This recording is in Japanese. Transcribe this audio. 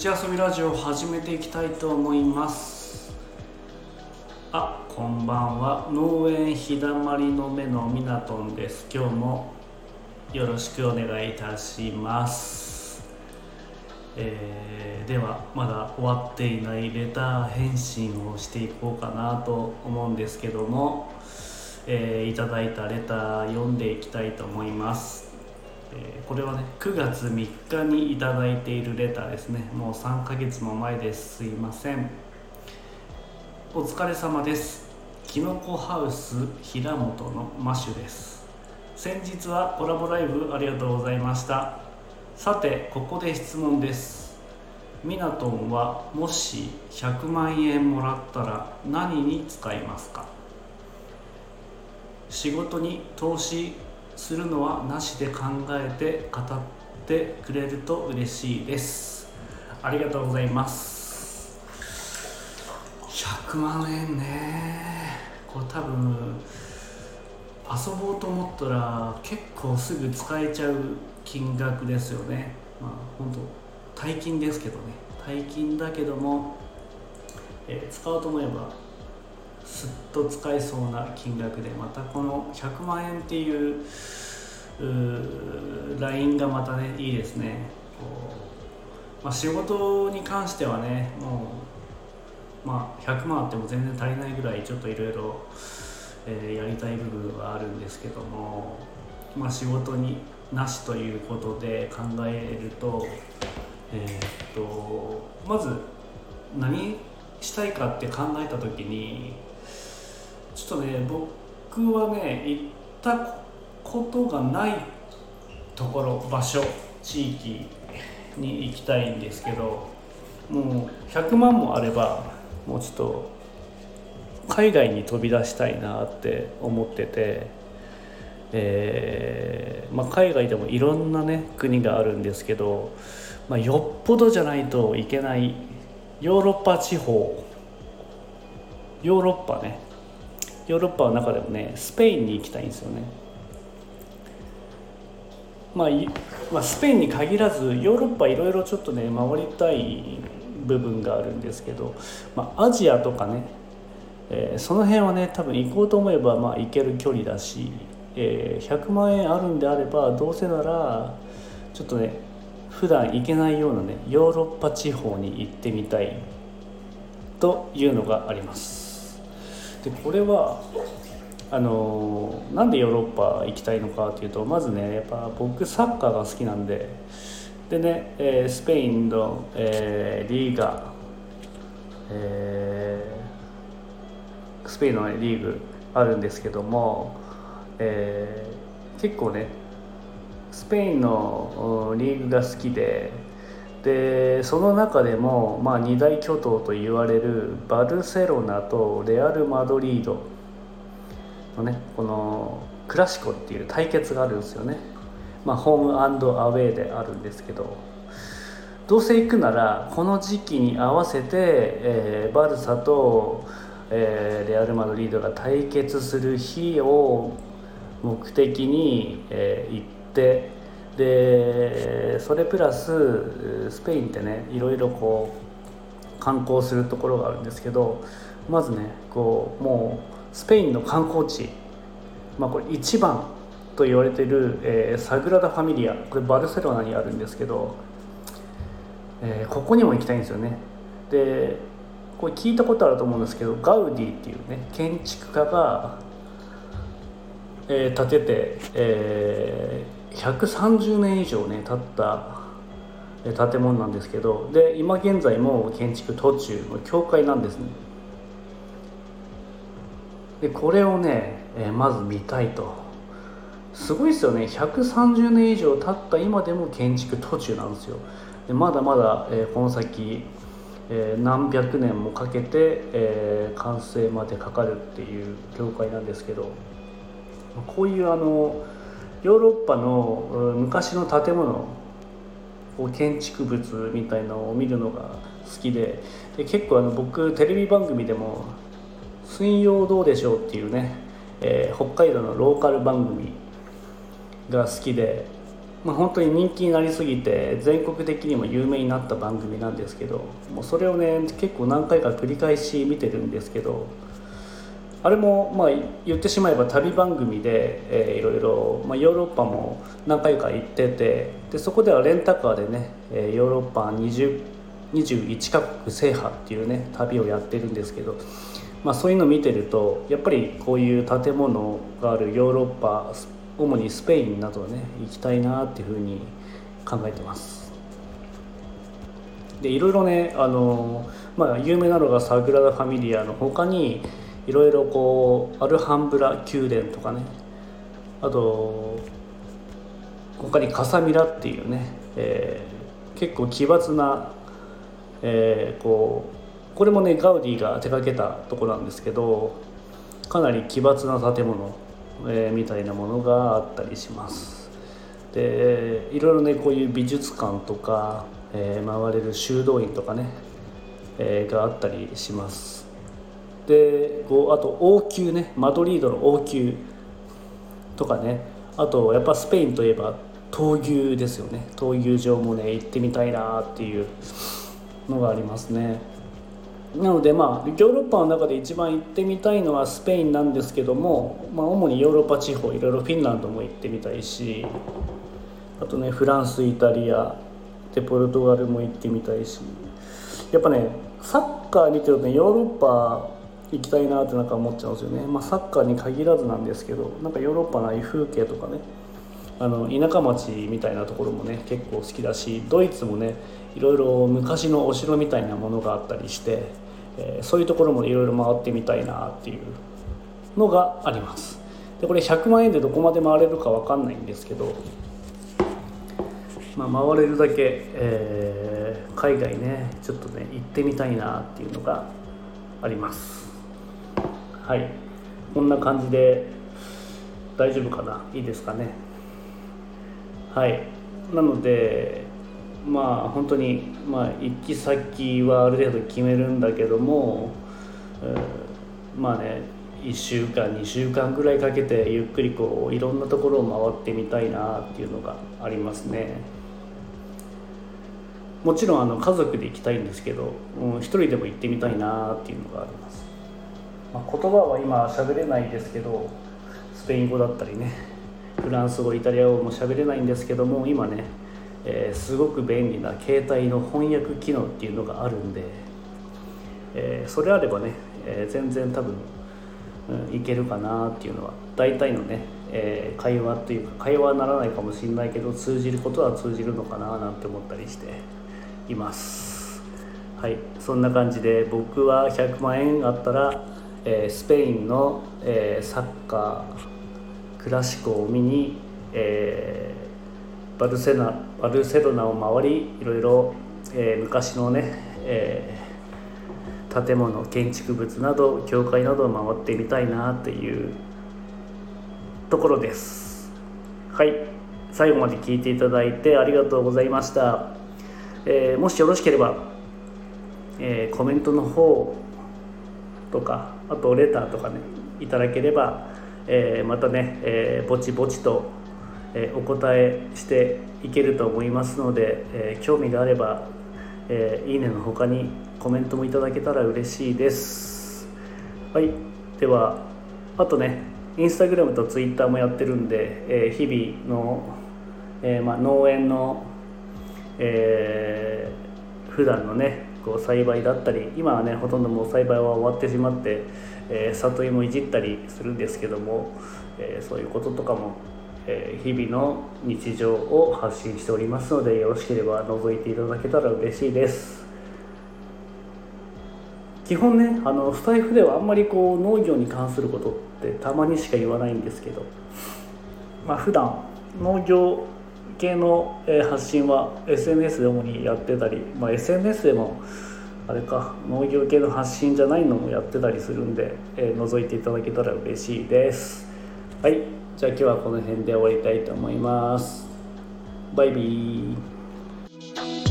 口遊びラジオを始めていきたいと思います。あこんばんは。農園日だまりの目のミナトンです。今日もよろしくお願いいたします、えーではまだ終わっていないレター返信をしていこうかなと思うんですけども、えーいただいたレター読んでいきたいと思います。えこれはね9月3日にいいているレターですね。もう3ヶ月も前ですすいません。お疲れ様です。きのこハウス平本のマシュです。先日はコラボライブありがとうございました。さてここで質問です。ミナトンはもし100万円もらったら何に使いますか？仕事に投資するのはなしで考えて語ってくれると嬉しいです。ありがとうございます。100万円ね。これ多分遊ぼうと思ったら結構すぐ使えちゃう金額ですよね。まあ本当大金ですけどね。大金だけども、えー使おうと思えばすっと使えそうな金額でまたこの100万円っていうラインがまたねいいですね、まあ、仕事に関してはねもう、まあ、100万あっても全然足りないぐらいちょっといろいろやりたい部分はあるんですけども、まあ、仕事になしということで考えると,、えーっとまず何したいかって考えた時にちょっとね僕はね行ったことがないところ場所地域に行きたいんですけどもう100万もあればもうちょっと海外に飛び出したいなって思ってて、えーまあ、海外でもいろんなね国があるんですけど、まあ、よっぽどじゃないといけないヨーロッパ地方ヨーロッパねヨーロッパの中でもねスペインに行きたいんですよね。まあ、まあ、スペインに限らずヨーロッパいろいろちょっとね回りたい部分があるんですけど、まあ、アジアとかね、えーその辺はね多分行こうと思えばまあ行ける距離だし、えー100万円あるんであればどうせならちょっとね普段行けないようなねヨーロッパ地方に行ってみたいというのがあります。でこれはあのなんでヨーロッパ行きたいのかというとまずねやっぱ僕サッカーが好きなんででね、えースペインの、えーリーガ、えースペインの、ね、リーグあるんですけども、えー結構ねスペインのリーグが好きででその中でも、まあ、二大巨頭と言われるバルセロナとレアル・マドリードのねこのクラシコっていう対決があるんですよね、まあ、ホームアウェーであるんですけどどうせ行くならこの時期に合わせて、えーバルサと、えーレアル・マドリードが対決する日を目的に、えー行ってでそれプラススペインってねいろいろこう観光するところがあるんですけどまずねこうもうスペインの観光地、まあ、これ一番と言われてる、えーサグラダ・ファミリアこれバルセロナにあるんですけど、えーここにも行きたいんですよね。でこれ聞いたことあると思うんですけどガウディっていうね建築家が、えー建てて、えー130年以上ね経った建物なんですけどで今現在も建築途中の教会なんですね。でこれをね、えまず見たいと。すごいですよね。130年以上経った今でも建築途中なんですよ。でまだまだ、えこの先、え何百年もかけて、え完成までかかるっていう教会なんですけどこういうあのヨーロッパの昔の建物建築物みたいのを見るのが好きでで結構あの僕テレビ番組でも「水曜どうでしょう」っていうね、えー北海道のローカル番組が好きでまあ、本当に人気になりすぎて全国的にも有名になった番組なんですけどもうそれをね結構何回か繰り返し見てるんですけどあれもまあ言ってしまえば旅番組で、えー、いろいろ、まあ、ヨーロッパも何回か行っててでそこではレンタカーでね、えー、ヨーロッパ20 21カ国制覇っていうね旅をやってるんですけど、まあ、そういうの見てるとやっぱりこういう建物があるヨーロッパ主にスペインなどね行きたいなっていうふうに考えてます。でいろいろねあの、まあ、有名なのがサグラダ・ファミリアの他にいろいろこうアルハンブラ宮殿とかね。あと他にカサミラっていうね、えー、結構奇抜な、えー、こうこれもねガウディが手掛けたとこなんですけどかなり奇抜な建物えー、みたいなものがあったりします。でいろいろねこういう美術館とか、えー、回れる修道院とかね、えー、があったりします。でこうあと王宮ねマドリードの王宮とかねあとやっぱスペインといえば闘牛ですよね。闘牛場もね行ってみたいなっていうのがありますね。なのでまあヨーロッパの中で一番行ってみたいのはスペインなんですけども、まあ、主にヨーロッパ地方いろいろフィンランドも行ってみたいしあとねフランスイタリアでポルトガルも行ってみたいしやっぱねサッカー見てるとねヨーロッパ行きたいなってなんか思っちゃうんですよね、まあ、サッカーに限らずなんですけどなんかヨーロッパの風景とかねあの田舎町みたいなところもね結構好きだしドイツもねいろいろ昔のお城みたいなものがあったりして、えー、そういうところもいろいろ回ってみたいなっていうのがあります。でこれ100万円でどこまで回れるか分かんないんですけど、まあ、回れるだけ、えー、海外ねちょっとね行ってみたいなっていうのがあります。はい。こんな感じで大丈夫かな？いいですかね？はい。なのでまあ本当にまあ行き先はある程度決めるんだけども、え、まあね1週間2週間ぐらいかけてゆっくりこういろんなところを回ってみたいなっていうのがありますね。もちろんあの家族で行きたいんですけど、うん、一人でも行ってみたいなっていうのがあります、まあ、言葉は今喋れないですけどスペイン語だったりねフランス語イタリア語も喋れないんですけども今ねえー、すごく便利な携帯の翻訳機能っていうのがあるんで、えー、それあればね、えー、全然多分、うん、いけるかなっていうのは大体のね、え会話というか会話はならないかもしれないけど通じることは通じるのかななんて思ったりしています。はいそんな感じで僕は100万円あったら、えスペインの、えサッカークラシコを見に、えーバルセナバルセロナを回りいろいろ、えー、昔のね、えー、建物建築物など教会などを回ってみたいなっていうところです。はい。最後まで聞いていただいてありがとうございました、えー、もしよろしければ、えコメントの方とかあとレターとかねいただければ、えまたね、えぼちぼちとえお答えしていけると思いますので、え興味があれば、えいいねの他にコメントもいただけたら嬉しいです。はい。ではあとねインスタグラムとツイッターもやってるんで、え日々の、えまあ、農園の、えー、普段のねこう栽培だったり今はねほとんどもう栽培は終わってしまって、えー、里芋いじったりするんですけども、えー、そういうこととかもえ日々の日常を発信しておりますのでよろしければ覗いていただけたら嬉しいです。基本ねあのスタイフではあんまりこう農業に関することってたまにしか言わないんですけどまあ普段農業系の発信は SNS で主にやってたり、まあ、SNS でもあれか農業系の発信じゃないのもやってたりするんで、えー、覗いていただけたら嬉しいです。はい。じゃあ今日はこの辺で終わりたいと思います。バイビー。